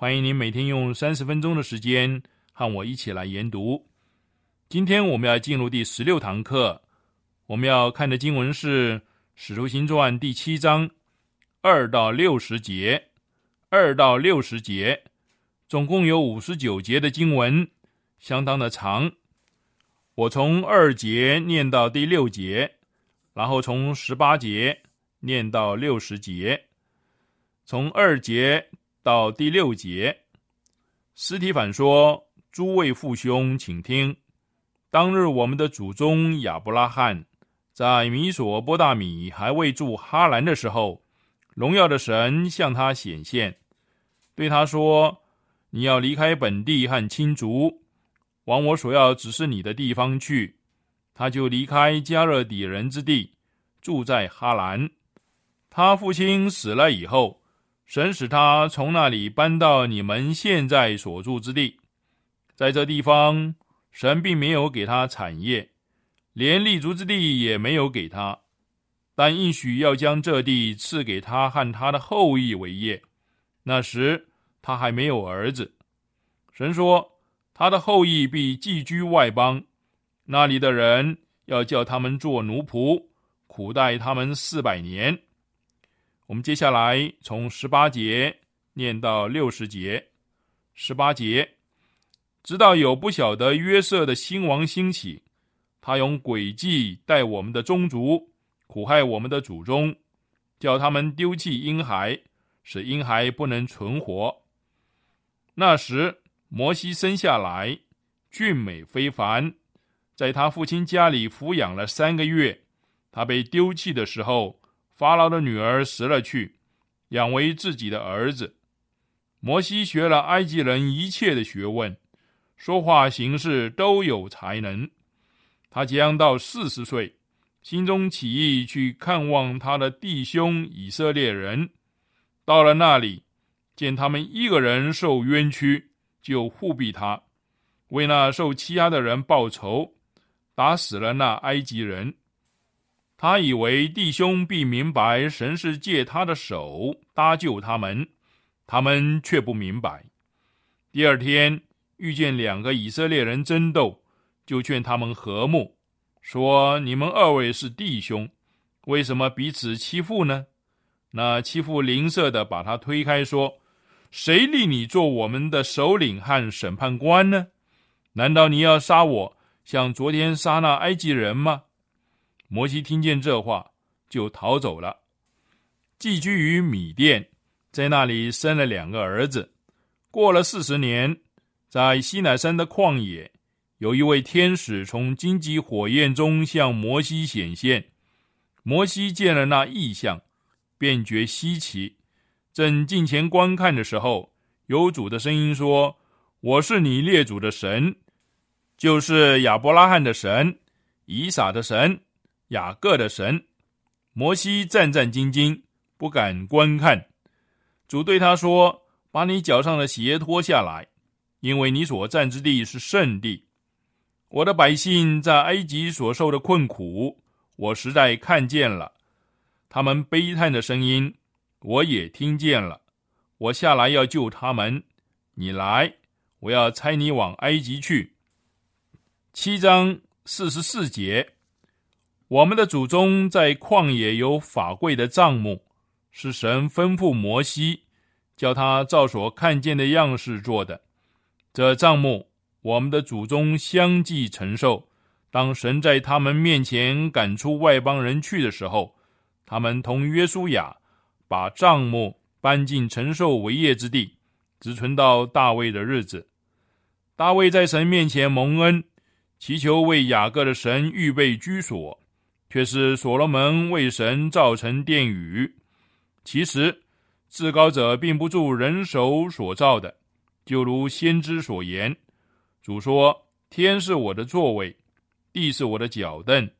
欢迎您每天用三十分钟的时间和我一起来研读。今天我们要进入第十六堂课，我们要看的经文是《使徒行传》第七章二到六十节，二到六十节，总共有五十九节的经文，相当的长。我从二节念到第六节，然后从十八节念到六十节。从二节到第六节，斯提凡说：“诸位父兄，请听。当日我们的祖宗亚伯拉罕，在米索波大米还未住哈兰的时候，荣耀的神向他显现，对他说：‘你要离开本地和亲族，往我所要指示你的地方去。’他就离开加勒底人之地，住在哈兰。他父亲死了以后。”神使他从那里搬到你们现在所住之地，在这地方，神并没有给他产业，连立足之地也没有给他，但应许要将这地赐给他和他的后裔为业。那时他还没有儿子。神说，他的后裔必寄居外邦，那里的人要叫他们做奴仆，苦待他们四百年。我们接下来从十八节念到六十节。十八节，直到有不晓得约瑟的兴王兴起，他用诡计待我们的宗族，苦害我们的祖宗，叫他们丢弃婴孩，使婴孩不能存活。那时，摩西生下来，俊美非凡，在他父亲家里抚养了三个月。他被丢弃的时候。法老的女儿死了去，养为自己的儿子。摩西学了埃及人一切的学问，说话行事都有才能。他将到四十岁，心中起意去看望他的弟兄以色列人。到了那里，见他们一个人受冤屈，就护庇他，为那受欺压的人报仇，打死了那埃及人。他以为弟兄必明白神是借他的手搭救他们，他们却不明白。第二天遇见两个以色列人争斗，就劝他们和睦，说：“你们二位是弟兄，为什么彼此欺负呢？”那欺负邻舍的把他推开，说：“谁立你做我们的首领和审判官呢？难道你要杀我，像昨天杀那埃及人吗？”摩西听见这话，就逃走了，寄居于米店，在那里生了两个儿子。过了四十年，在西乃山的旷野，有一位天使从荆棘火焰中向摩西显现。摩西见了那异象，便觉稀奇，正近前观看的时候，有主的声音说：“我是你列祖的神，就是亚伯拉罕的神，以撒的神。”雅各的神摩西战战兢兢，不敢观看。主对他说：“把你脚上的鞋脱下来。”因为你所站之地是圣地。我的百姓在埃及所受的困苦，我实在看见了，他们悲叹的声音，我也听见了。我下来要救他们，你来，我要差你往埃及去。七章四十四节，我们的祖宗在旷野有法柜的帐幕，是神吩咐摩西，叫他照所看见的样式做的。这帐幕，我们的祖宗相继承受。当神在他们面前赶出外邦人去的时候，他们同约书亚把帐幕搬进承受为业之地，直存到大卫的日子。大卫在神面前蒙恩。祈求为雅各的神预备居所，却是所罗门为神造成殿宇。其实，至高者并不住人手所造的，就如先知所言：“主说，天是我的座位，地是我的脚凳。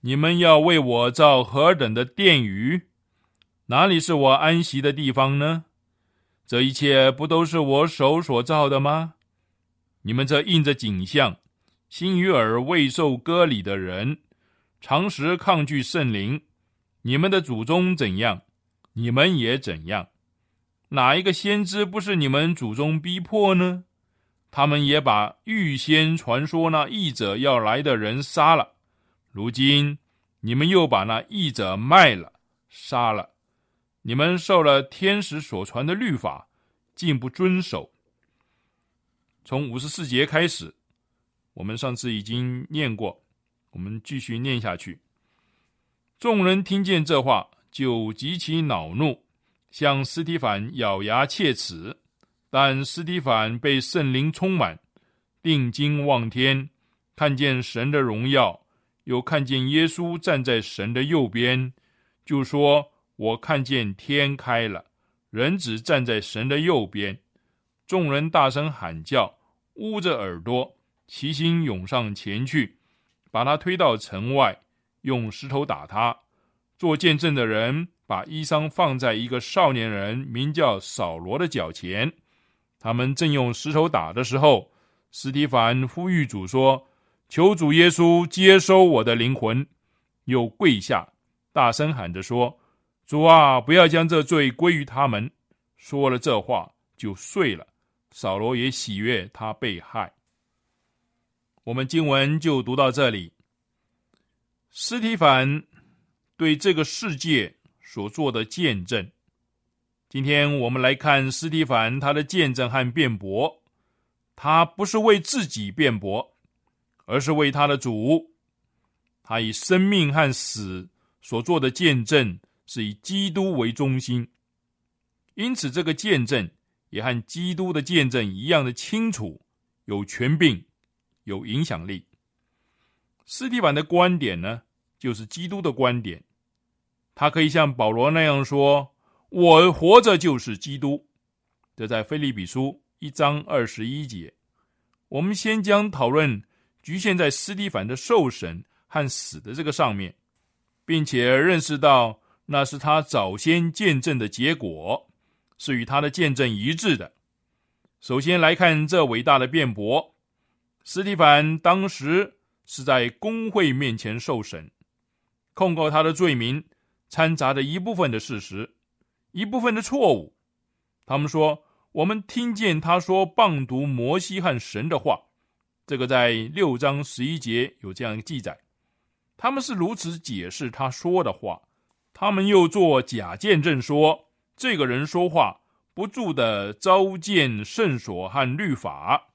你们要为我造何等的殿宇？哪里是我安息的地方呢？这一切不都是我手所造的吗？你们这印着景象。”心与耳未受割礼的人，常时抗拒圣灵。你们的祖宗怎样，你们也怎样。哪一个先知不是你们祖宗逼迫呢？他们也把预先传说那译者要来的人杀了。如今你们又把那译者卖了，杀了。你们受了天使所传的律法，竟不遵守。从五十四节开始。我们上次已经念过，我们继续念下去。众人听见这话，就极其恼怒，向斯提凡咬牙切齿。但斯提凡被圣灵充满，定睛望天，看见神的荣耀，又看见耶稣站在神的右边，就说：“我看见天开了，人子站在神的右边。”众人大声喊叫，捂着耳朵。齐心涌上前去，把他推到城外，用石头打他。做见证的人把衣裳放在一个少年人名叫扫罗的脚前。他们正用石头打的时候，斯提凡呼吁主说：“求主耶稣接收我的灵魂。”又跪下，大声喊着说：“主啊，不要将这罪归于他们。”说了这话，就睡了。扫罗也喜悦他被害。我们经文就读到这里。斯提凡对这个世界所做的见证，今天我们来看斯提凡他的见证和辩驳。他不是为自己辩驳，而是为他的主。他以生命和死所做的见证，是以基督为中心，因此这个见证也和基督的见证一样的清楚，有权柄。有影响力。斯蒂凡的观点呢，就是基督的观点。他可以像保罗那样说：“我活着就是基督。”这在菲利比书一章二十一节。我们先将讨论局限在斯蒂凡的受审和死的这个上面，并且认识到那是他早先见证的结果，是与他的见证一致的。首先来看这伟大的辩驳。斯蒂凡当时是在公会面前受审，控告他的罪名掺杂着一部分的事实，一部分的错误。他们说：“我们听见他说棒读摩西和神的话，这个在六章十一节有这样一个记载。他们是如此解释他说的话。他们又做假见证说，这个人说话不住的召见圣所和律法。”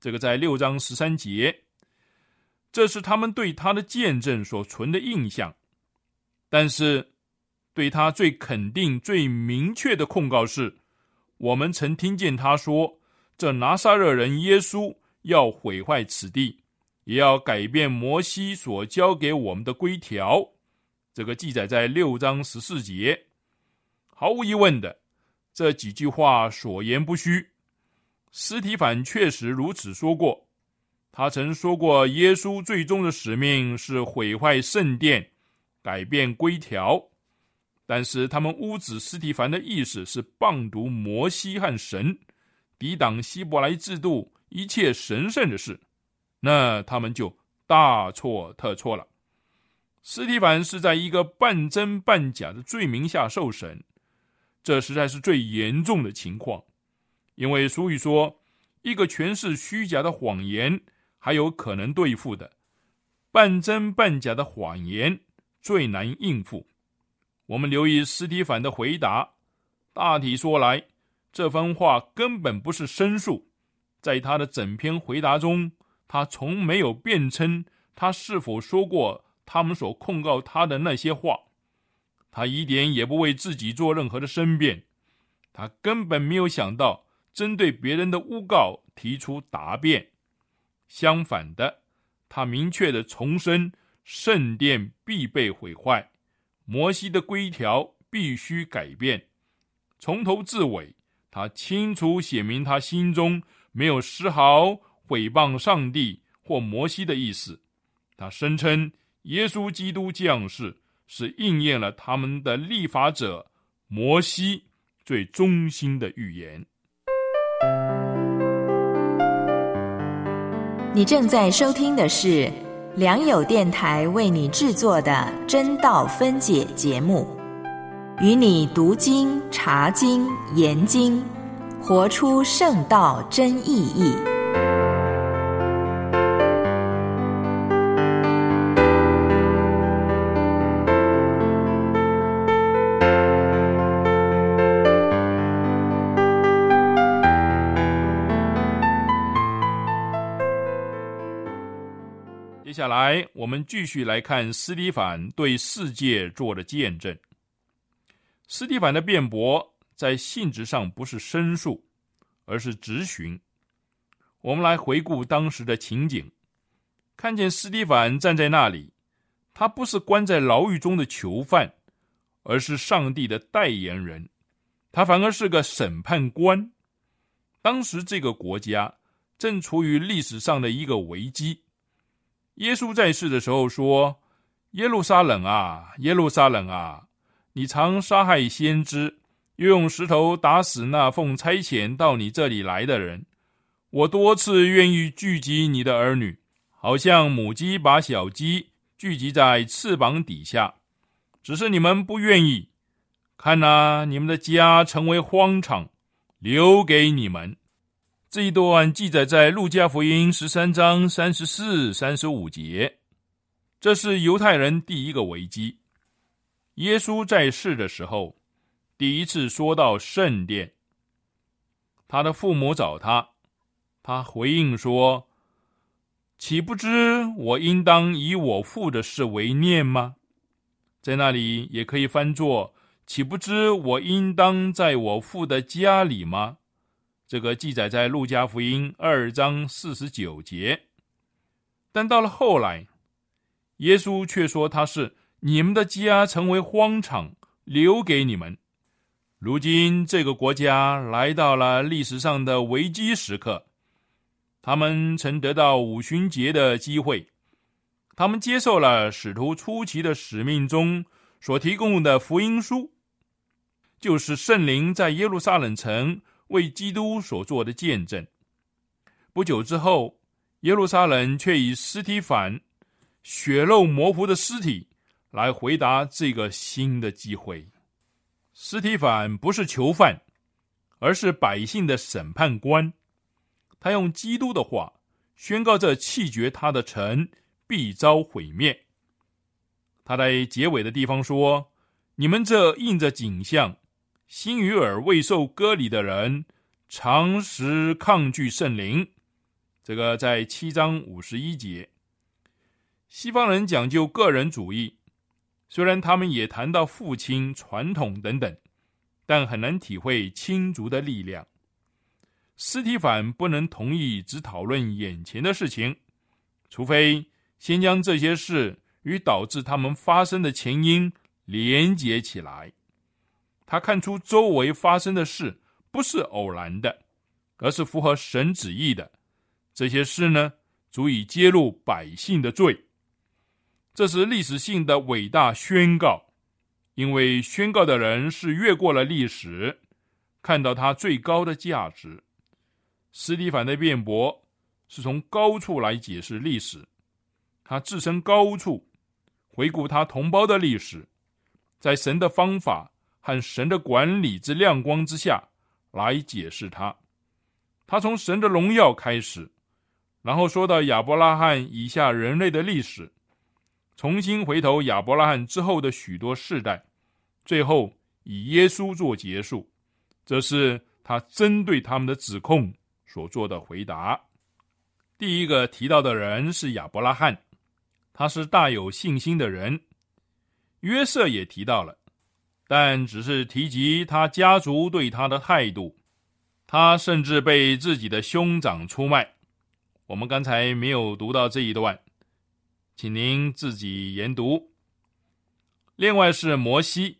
这个在六章十三节，这是他们对他的见证所存的印象。但是，对他最肯定、最明确的控告是：我们曾听见他说，这拿撒勒人耶稣要毁坏此地，也要改变摩西所交给我们的规条。这个记载在六章十四节。毫无疑问的，这几句话所言不虚。斯提凡确实如此说过。他曾说过，耶稣最终的使命是毁坏圣殿、改变规条。但是他们污指斯提凡的意思是谤读摩西和神，抵挡希伯来制度一切神圣的事，那他们就大错特错了。斯蒂凡是在一个半真半假的罪名下受审，这实在是最严重的情况。因为俗语说：“一个全是虚假的谎言，还有可能对付的；半真半假的谎言最难应付。”我们留意斯蒂凡的回答，大体说来，这番话根本不是申诉。在他的整篇回答中，他从没有辩称他是否说过。他们所控告他的那些话，他一点也不为自己做任何的申辩，他根本没有想到针对别人的诬告提出答辩。相反的，他明确的重申圣殿必被毁坏，摩西的规条必须改变。从头至尾，他清楚写明他心中没有丝毫毁谤上帝或摩西的意思。他声称。耶稣基督降世，是应验了他们的立法者摩西最忠心的预言。你正在收听的是良友电台为你制作的真道分解节目，与你读经、查经、研经，活出圣道真意义。下来，我们继续来看斯蒂凡对世界做的见证。斯蒂凡的辩驳在性质上不是申诉，而是质询。我们来回顾当时的情景，看见斯蒂凡站在那里，他不是关在牢狱中的囚犯，而是上帝的代言人，他反而是个审判官。当时这个国家正处于历史上的一个危机。耶稣在世的时候说：“耶路撒冷啊，耶路撒冷啊，你常杀害先知，又用石头打死那奉差遣到你这里来的人。我多次愿意聚集你的儿女，好像母鸡把小鸡聚集在翅膀底下，只是你们不愿意。看呐，你们的家成为荒场，留给你们。”这一段记载在路加福音十三章三十四、三十五节。这是犹太人第一个危机。耶稣在世的时候，第一次说到圣殿。他的父母找他，他回应说：“岂不知我应当以我父的事为念吗？”在那里也可以翻作：“岂不知我应当在我父的家里吗？”这个记载在路加福音二章四十九节，但到了后来，耶稣却说他是你们的家成为荒场，留给你们。如今这个国家来到了历史上的危机时刻，他们曾得到五旬节的机会，他们接受了使徒初期的使命中所提供的福音书，就是圣灵在耶路撒冷城。为基督所做的见证。不久之后，耶路撒冷却以尸体反血肉模糊的尸体来回答这个新的机会。尸体反不是囚犯，而是百姓的审判官。他用基督的话宣告：这弃绝他的城必遭毁灭。他在结尾的地方说：“你们这印着景象。”心与耳未受割礼的人，常时抗拒圣灵。这个在七章五十一节。西方人讲究个人主义，虽然他们也谈到父亲、传统等等，但很难体会亲族的力量。斯提凡不能同意只讨论眼前的事情，除非先将这些事与导致他们发生的前因连结起来。他看出周围发生的事不是偶然的，而是符合神旨意的。这些事呢，足以揭露百姓的罪。这是历史性的伟大宣告，因为宣告的人是越过了历史，看到它最高的价值。斯蒂凡的辩驳是从高处来解释历史，他置身高处，回顾他同胞的历史，在神的方法和神的管理之亮光之下来解释他。他从神的荣耀开始，然后说到亚伯拉罕以下人类的历史，重新回头亚伯拉罕之后的许多世代，最后以耶稣做结束。这是他针对他们的指控。所做的回答，第一个提到的人是亚伯拉罕，他是大有信心的人。约瑟也提到了，但只是提及他家族对他的态度。他甚至被自己的兄长出卖。我们刚才没有读到这一段，请您自己研读。另外是摩西，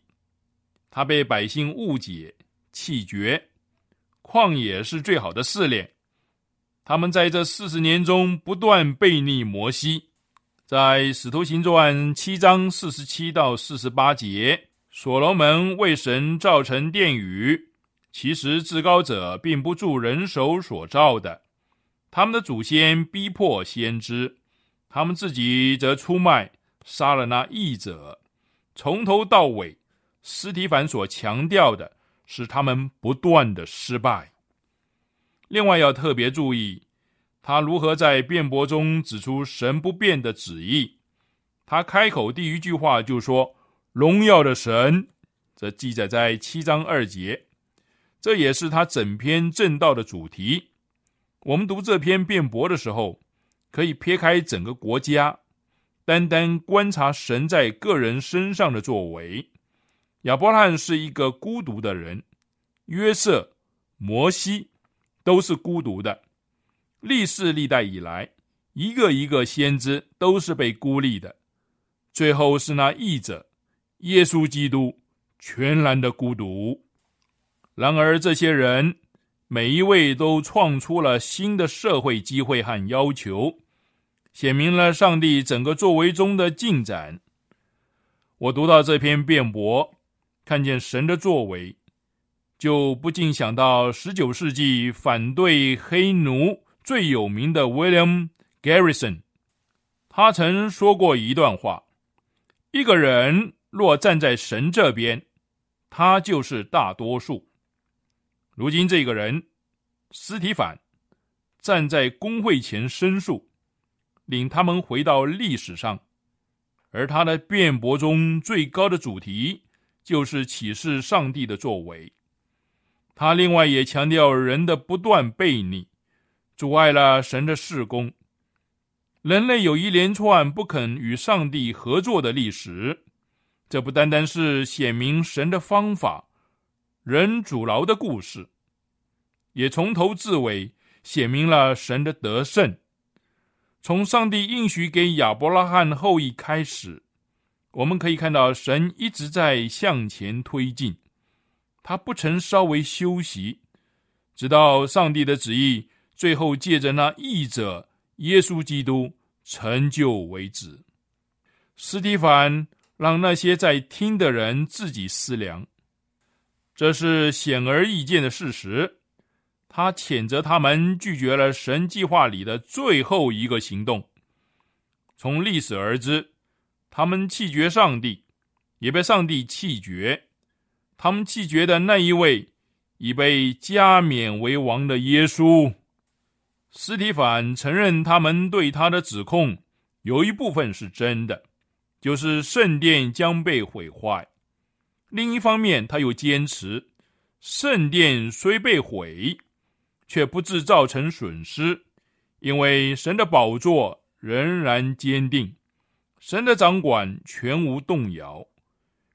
他被百姓误解、弃绝。旷野是最好的试炼，他们在这四十年中不断背逆摩西。在《使徒行传》七章四十七到四十八节，所罗门为神造成殿宇，其实至高者并不助人手所造的。他们的祖先逼迫先知，他们自己则出卖、杀了那义者。从头到尾，斯提凡所强调的。是他们不断的失败。另外要特别注意，他如何在辩驳中指出神不变的旨意。他开口第一句话就说：“荣耀的神。”则记载在七章二节。这也是他整篇正道的主题。我们读这篇辩驳的时候，可以撇开整个国家，单单观察神在个人身上的作为。亚伯拉罕是一个孤独的人，约瑟、摩西都是孤独的。历世历代以来，一个一个先知都是被孤立的。最后是那译者耶稣基督，全然的孤独。然而，这些人每一位都创出了新的社会机会和要求，写明了上帝整个作为中的进展。我读到这篇辩驳。看见神的作为，就不禁想到十九世纪反对黑奴最有名的 William Garrison。他曾说过一段话：“一个人若站在神这边，他就是大多数。”如今这个人斯提凡站在工会前申诉，领他们回到历史上，而他的辩驳中最高的主题。就是启示上帝的作为，他另外也强调人的不断背逆，阻碍了神的事工。人类有一连串不肯与上帝合作的历史，这不单单是显明神的方法，人阻挠的故事，也从头至尾显明了神的得胜。从上帝应许给亚伯拉罕后裔开始。我们可以看到，神一直在向前推进，他不曾稍微休息，直到上帝的旨意最后借着那译者耶稣基督成就为止。斯蒂凡让那些在听的人自己思量，这是显而易见的事实。他谴责他们拒绝了神计划里的最后一个行动，从历史而知。他们弃绝上帝，也被上帝弃绝。他们弃绝的那一位，已被加冕为王的耶稣。斯提凡承认，他们对他的指控有一部分是真的，就是圣殿将被毁坏。另一方面，他又坚持，圣殿虽被毁，却不致造成损失，因为神的宝座仍然坚定。神的掌管全无动摇，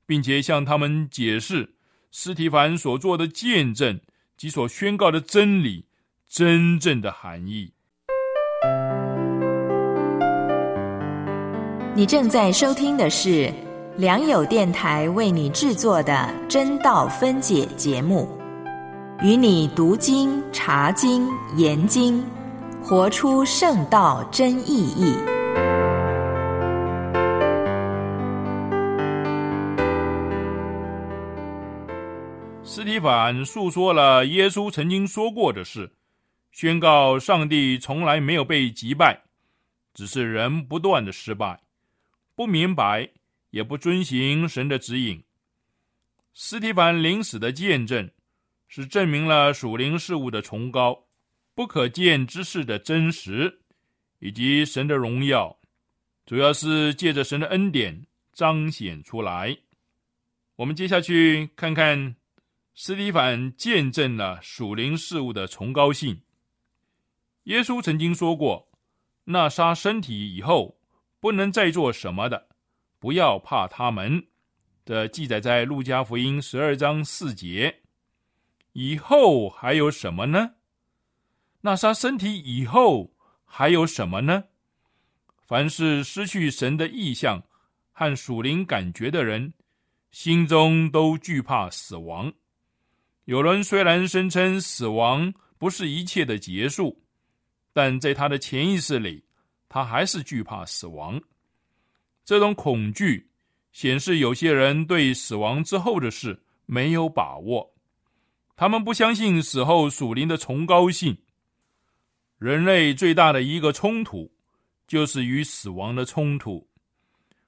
并且向他们解释斯提凡所做的见证及所宣告的真理真正的含义。你正在收听的是良友电台为你制作的真道分解节目，与你读经、查经、研经，活出圣道真意义。斯蒂凡诉说了耶稣曾经说过的事，宣告上帝从来没有被击败，只是人不断的失败，不明白，也不遵行神的指引。斯提凡临死的见证，是证明了属灵事物的崇高、不可见之事的真实，以及神的荣耀，主要是借着神的恩典彰显出来。我们接下去看看斯提凡见证了属灵事物的崇高性。耶稣曾经说过：“那杀身体以后不能再做什么的，不要怕他们。”的记载在路加福音十二章四节。以后还有什么呢？那杀身体以后还有什么呢？凡是失去神的意象和属灵感觉的人，心中都惧怕死亡。有人虽然声称死亡不是一切的结束，但在他的潜意识里，他还是惧怕死亡。这种恐惧。显示有些人对死亡之后的事没有把握，他们不相信死后属灵的崇高性。人类最大的一个冲突，就是与死亡的冲突。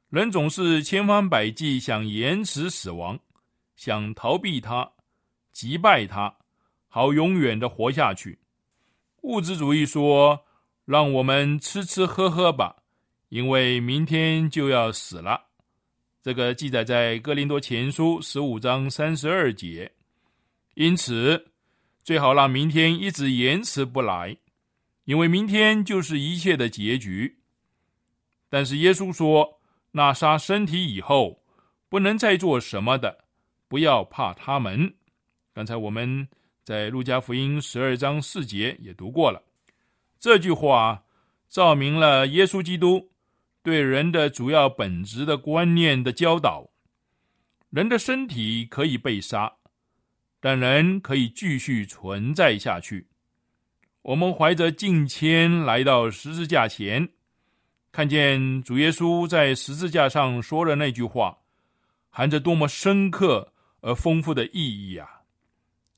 人总是千方百计想延迟死亡，想逃避它，击败它，好永远的活下去。物质主义说：“让我们吃吃喝喝吧，因为明天就要死了。”这个记载在《哥林多前书》十五章三十二节，因此最好让明天一直延迟不来，因为明天就是一切的结局。但是耶稣说：“那杀身体以后不能再做什么的，不要怕他们。”刚才我们在《路加福音》十二章四节也读过了这句话，照明了耶稣基督。对人的主要本质的观念的教导，人的身体可以被杀，但人可以继续存在下去。我们怀着敬谦来到十字架前，看见主耶稣在十字架上说的那句话，含着多么深刻而丰富的意义啊！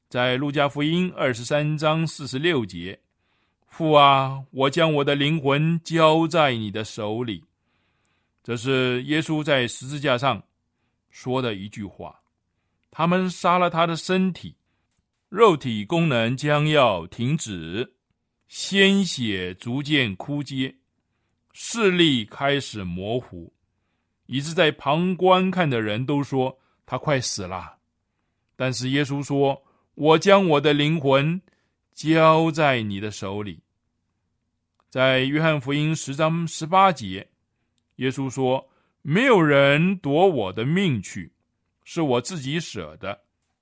在路加福音二十三章四十六节：“父啊，我将我的灵魂交在你的手里。”这是耶稣在十字架上说的一句话。他们杀了他的身体，肉体功能将要停止，鲜血逐渐枯竭，视力开始模糊，以致在旁观看的人都说他快死了。但是耶稣说：“我将我的灵魂交在你的手里。”在约翰福音十章十八节。耶稣说：“没有人夺我的命去，是我自己舍的。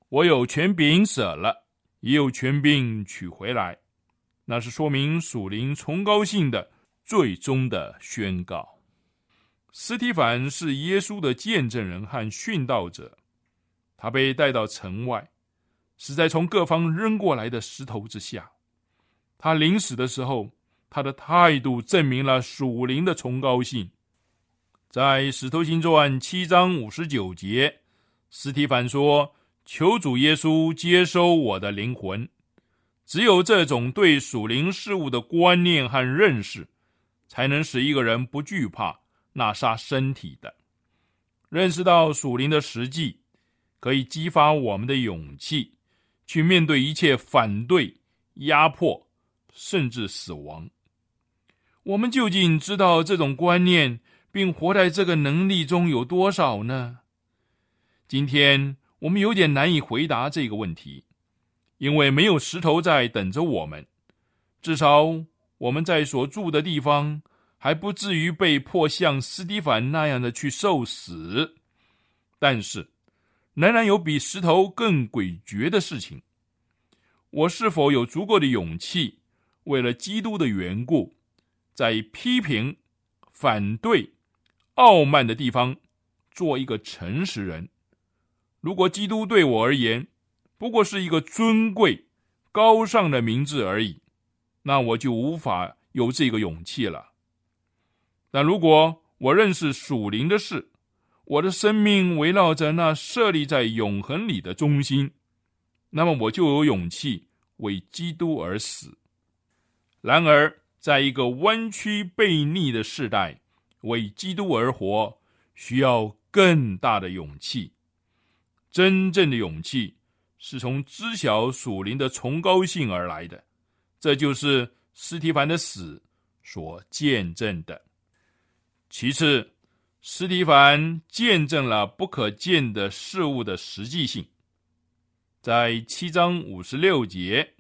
我有权柄舍了，也有权柄取回来。那是说明属灵崇高性的最终的宣告。”斯提凡是耶稣的见证人和殉道者，他被带到城外，死在从各方扔过来的石头之下。他临死的时候，他的态度证明了属灵的崇高性。在《使徒行传》七章五十九节，斯提凡说：“求主耶稣接收我的灵魂。”只有这种对属灵事物的观念和认识，才能使一个人不惧怕那杀身体的。认识到属灵的实际，可以激发我们的勇气，去面对一切反对、压迫，甚至死亡。我们究竟知道这种观念？并活在这个能力中有多少呢？今天我们有点难以回答这个问题，因为没有石头在等着我们。至少我们在所住的地方还不至于被迫像斯蒂凡那样的去受死。但是，仍然有比石头更诡谲的事情。我是否有足够的勇气，为了基督的缘故，在批评、反对？傲慢的地方，做一个诚实人。如果基督对我而言不过是一个尊贵、高尚的名字而已，那我就无法有这个勇气了。但如果我认识属灵的事，我的生命围绕着那设立在永恒里的中心，那么我就有勇气为基督而死。然而，在一个弯曲背逆的时代，为基督而活，需要更大的勇气。真正的勇气是从知晓属灵的崇高性而来的。这就是斯提凡的死所见证的。其次，斯蒂凡见证了不可见的事物的实际性。在七章五十六节，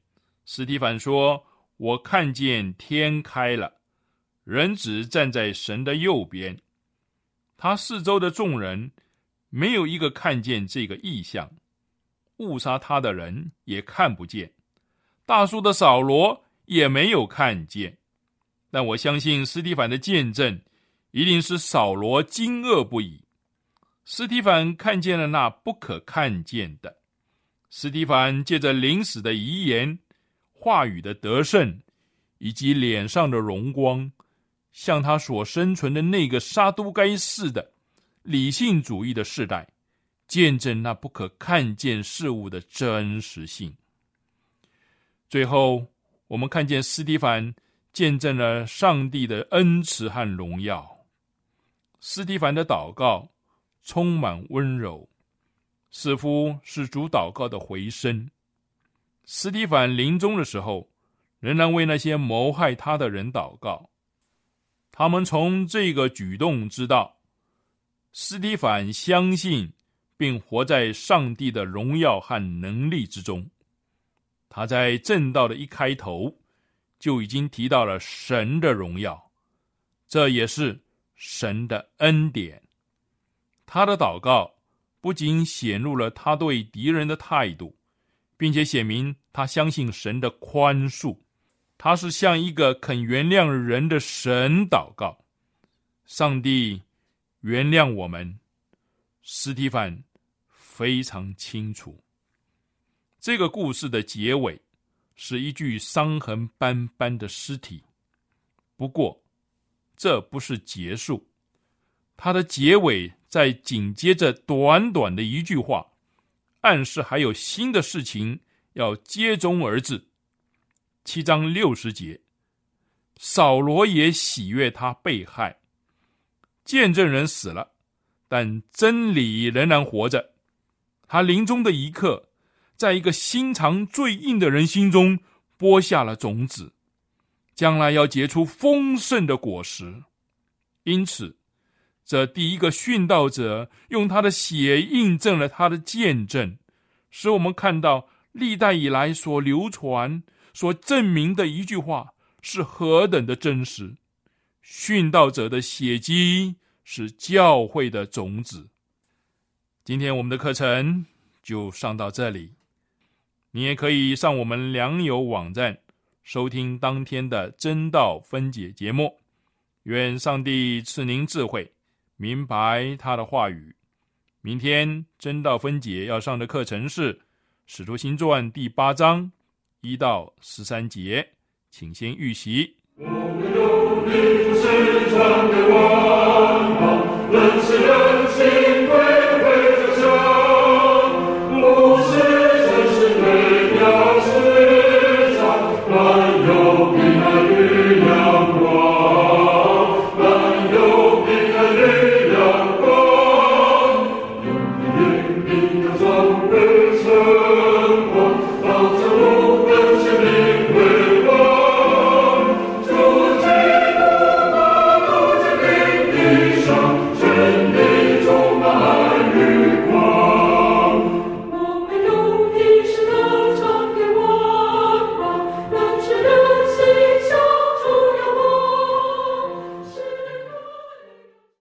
斯蒂凡说：“我看见天开了，人子站在神的右边。他四周的众人没有一个看见这个异象，误杀他的人也看不见。大叔的扫罗也没有看见。但我相信斯蒂凡的见证。”一定是扫罗惊愕不已。斯蒂凡看见了那不可看见的。斯蒂凡借着临死的遗言、话语的得胜，以及脸上的荣光，向他所生存的那个沙都该市的理性主义的时代，见证那不可看见事物的真实性。最后，我们看见斯蒂凡见证了上帝的恩慈和荣耀。斯蒂凡的祷告充满温柔，似乎是主祷告的回声。斯蒂凡临终的时候，仍然为那些谋害他的人祷告。他们从这个举动知道，斯蒂凡相信并活在上帝的荣耀和能力之中。他在正道的一开头就已经提到了神的荣耀，这也是。神的恩典，他的祷告不仅显露了他对敌人的态度，并且显明他相信神的宽恕。他是向一个肯原谅人的神祷告。上帝原谅我们。斯蒂凡非常清楚，这个故事的结尾是一具伤痕斑斑的尸体。不过。这不是结束，它的结尾在紧接着短短的一句话，暗示还有新的事情要接踵而至。七章六十节，扫罗也喜悦他被害，见证人死了，但真理仍然活着。他临终的一刻，在一个心肠最硬的人心中播下了种子。将来要结出丰盛的果实，因此，这第一个殉道者用他的血印证了他的见证，使我们看到历代以来所流传、所证明的一句话是何等的真实。殉道者的血迹是教会的种子。今天我们的课程就上到这里，你也可以上我们良友网站。收听当天的真道分解节目，愿上帝赐您智慧，明白他的话语。明天真道分解要上的课程是《使徒行传》第八章一到十三节，请先预习。